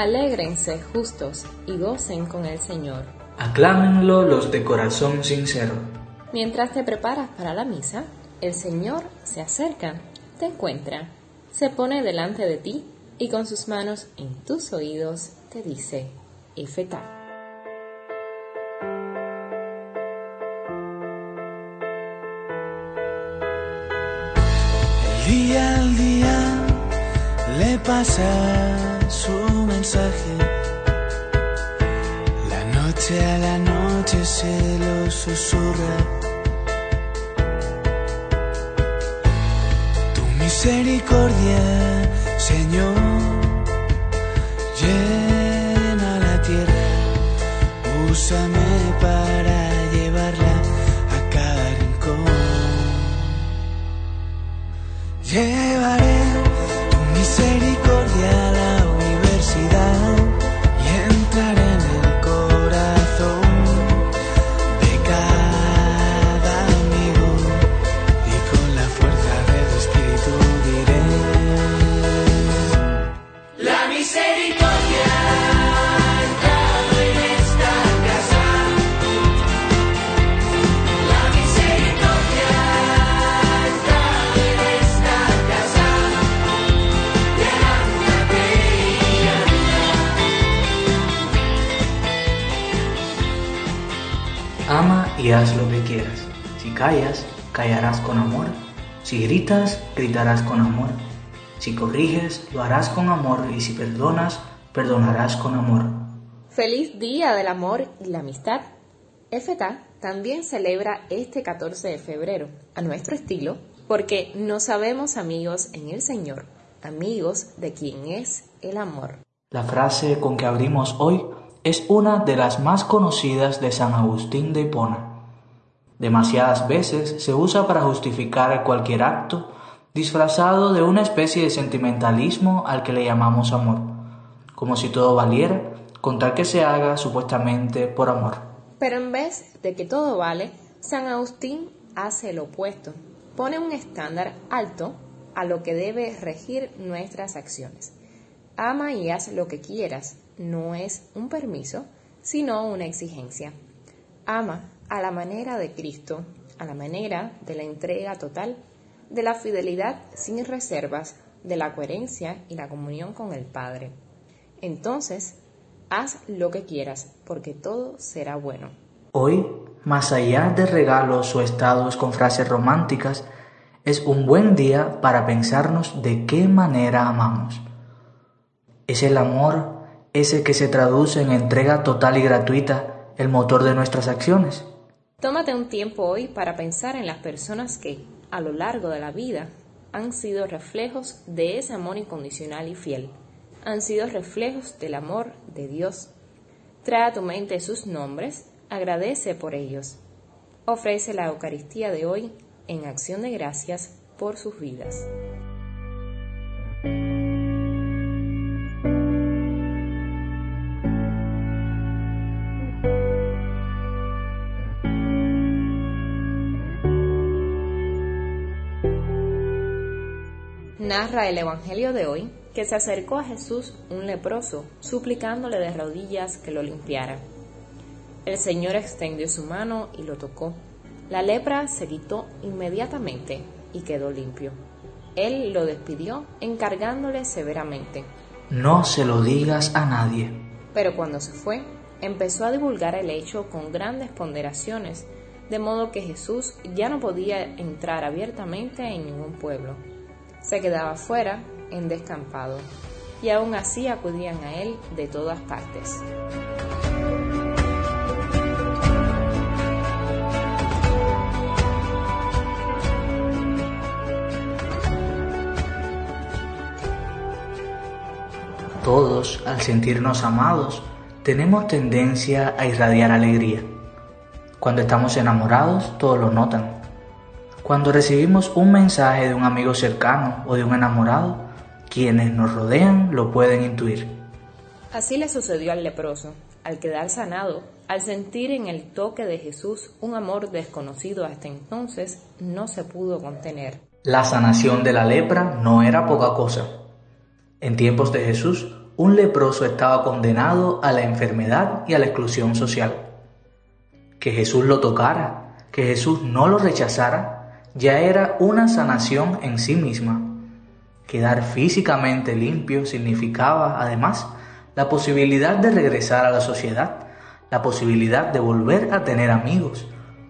Alégrense justos y gocen con el Señor. Aclámenlo los de corazón sincero. Mientras te preparas para la misa, el Señor se acerca, te encuentra, se pone delante de ti y con sus manos en tus oídos te dice, Efeta. El día al día le pasa su La noche a la noche se lo susurra. Tu misericordia, Señor, llena la tierra. Úsame para llevarla a cada rincón. Llevaré tu misericordia callas, callarás con amor. Si gritas, gritarás con amor. Si corriges, lo harás con amor. Y si perdonas, perdonarás con amor. Feliz Día del Amor y la Amistad. FTA también celebra este 14 de febrero, a nuestro estilo, porque nos sabemos amigos en el Señor, amigos de quien es el amor. La frase con que abrimos hoy es una de las más conocidas de San Agustín de Hipona. Demasiadas veces se usa para justificar cualquier acto disfrazado de una especie de sentimentalismo al que le llamamos amor, como si todo valiera con tal que se haga supuestamente por amor. Pero en vez de que todo vale, San Agustín hace lo opuesto, pone un estándar alto a lo que debe regir nuestras acciones. Ama y haz lo que quieras no es un permiso, sino una exigencia. Ama a la manera de Cristo, a la manera de la entrega total, de la fidelidad sin reservas, de la coherencia y la comunión con el Padre. Entonces, haz lo que quieras, porque todo será bueno. Hoy, más allá de regalos o estados con frases románticas, es un buen día para pensarnos de qué manera amamos. ¿Es el amor ese que se traduce en entrega total y gratuita el motor de nuestras acciones? Tómate un tiempo hoy para pensar en las personas que, a lo largo de la vida, han sido reflejos de ese amor incondicional y fiel. Han sido reflejos del amor de Dios. Trae a tu mente sus nombres, agradece por ellos. Ofrece la Eucaristía de hoy en acción de gracias por sus vidas. Narra el Evangelio de hoy que se acercó a Jesús un leproso, suplicándole de rodillas que lo limpiara. El Señor extendió su mano y lo tocó. La lepra se quitó inmediatamente y quedó limpio. Él lo despidió encargándole severamente. No se lo digas a nadie. Pero cuando se fue, empezó a divulgar el hecho con grandes ponderaciones, de modo que Jesús ya no podía entrar abiertamente en ningún pueblo. Se quedaba fuera, en descampado, y aún así acudían a él de todas partes. Todos, al sentirnos amados, tenemos tendencia a irradiar alegría. Cuando estamos enamorados, todos lo notan. Cuando recibimos un mensaje de un amigo cercano o de un enamorado, quienes nos rodean lo pueden intuir. Así le sucedió al leproso. Al quedar sanado, al sentir en el toque de Jesús un amor desconocido hasta entonces, no se pudo contener. La sanación de la lepra no era poca cosa. En tiempos de Jesús, un leproso estaba condenado a la enfermedad y a la exclusión social. Que Jesús lo tocara, que Jesús no lo rechazara, ya era una sanación en sí misma. Quedar físicamente limpio significaba, además, la posibilidad de regresar a la sociedad, la posibilidad de volver a tener amigos,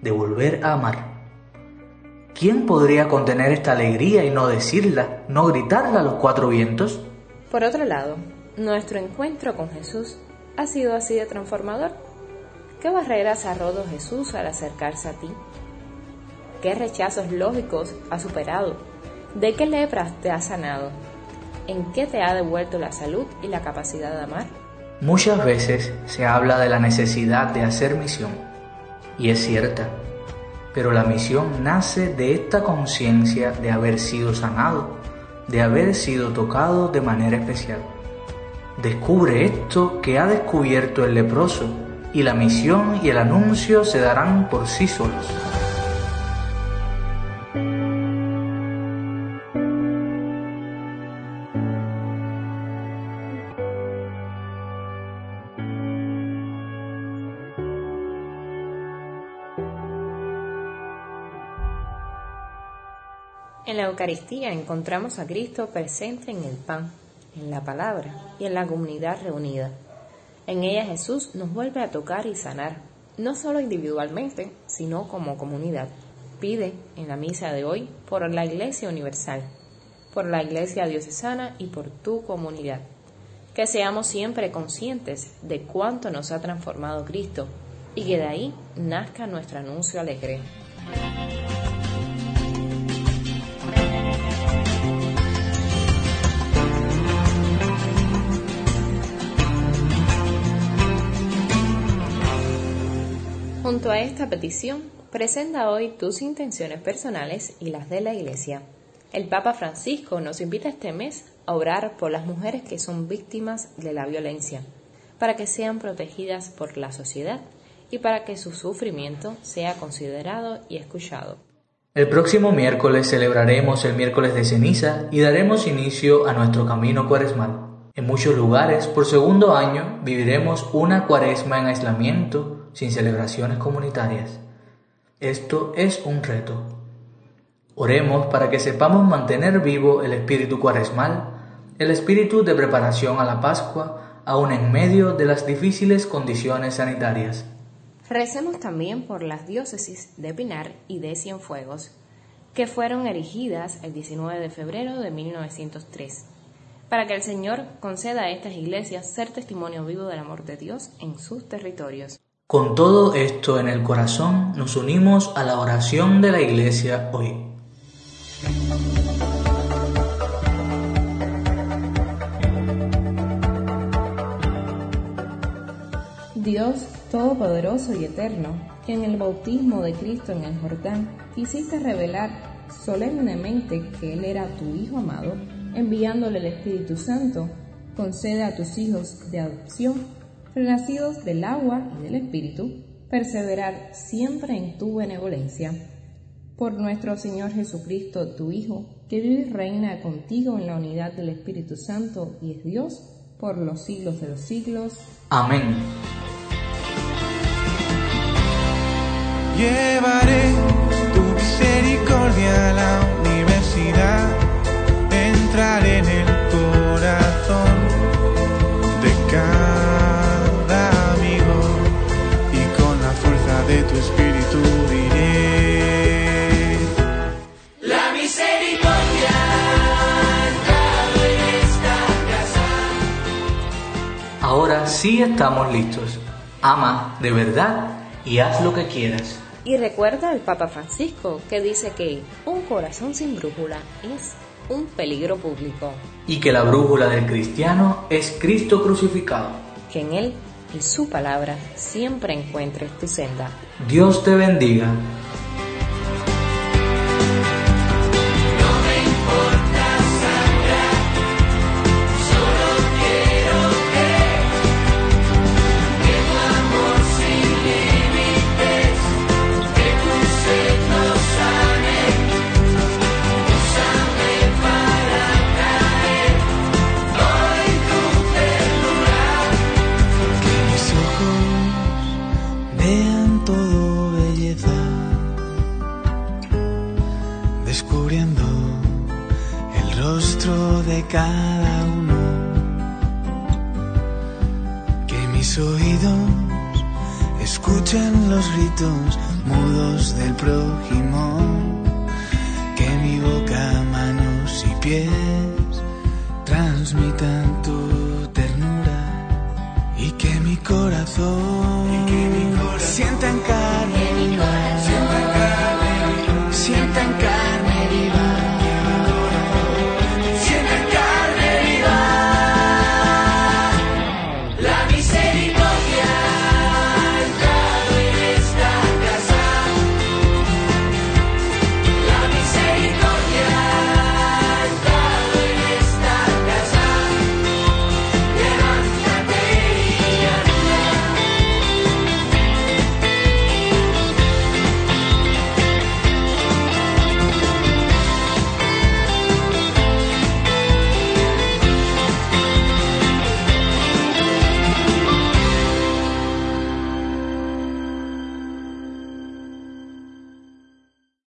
de volver a amar. ¿Quién podría contener esta alegría y no decirla, no gritarla a los cuatro vientos? Por otro lado, nuestro encuentro con Jesús ha sido así de transformador. ¿Qué barreras ha roto Jesús al acercarse a ti? ¿Qué rechazos lógicos ha superado? ¿De qué lepras te ha sanado? ¿En qué te ha devuelto la salud y la capacidad de amar? Muchas veces se habla de la necesidad de hacer misión, y es cierta, pero la misión nace de esta conciencia de haber sido sanado, de haber sido tocado de manera especial. Descubre esto que ha descubierto el leproso, y la misión y el anuncio se darán por sí solos. En la Eucaristía encontramos a Cristo presente en el pan, en la palabra y en la comunidad reunida. En ella Jesús nos vuelve a tocar y sanar, no solo individualmente, sino como comunidad. Pide en la misa de hoy por la Iglesia Universal, por la Iglesia Diocesana y por tu comunidad. Que seamos siempre conscientes de cuánto nos ha transformado Cristo y que de ahí nazca nuestro anuncio alegre. Junto a esta petición, presenta hoy tus intenciones personales y las de la Iglesia. El Papa Francisco nos invita este mes a orar por las mujeres que son víctimas de la violencia, para que sean protegidas por la sociedad y para que su sufrimiento sea considerado y escuchado. El próximo miércoles celebraremos el miércoles de ceniza y daremos inicio a nuestro camino cuaresmal. En muchos lugares, por segundo año, viviremos una cuaresma en aislamiento sin celebraciones comunitarias. Esto es un reto. Oremos para que sepamos mantener vivo el espíritu cuaresmal, el espíritu de preparación a la Pascua, aun en medio de las difíciles condiciones sanitarias. Recemos también por las diócesis de Pinar y de Cienfuegos, que fueron erigidas el 19 de febrero de 1903, para que el Señor conceda a estas iglesias ser testimonio vivo del amor de Dios en sus territorios. Con todo esto en el corazón, nos unimos a la oración de la Iglesia hoy. Dios Todopoderoso y Eterno, que en el bautismo de Cristo en el Jordán quisiste revelar solemnemente que Él era tu Hijo amado, enviándole el Espíritu Santo, concede a tus hijos de adopción renacidos del agua y del Espíritu, perseverar siempre en tu benevolencia. Por nuestro Señor Jesucristo, tu Hijo, que vive y reina contigo en la unidad del Espíritu Santo y es Dios por los siglos de los siglos. Amén. Llevaré Ahora sí estamos listos. Ama de verdad y haz lo que quieras. Y recuerda el Papa Francisco que dice que un corazón sin brújula es un peligro público. Y que la brújula del cristiano es Cristo crucificado. Que en él y su palabra siempre encuentres tu senda. Dios te bendiga. escuchen los gritos mudos del prójimo, que mi boca, manos y pies transmitan tu ternura y que mi corazón, y que mi corazón sienta en carne, sienta en carne.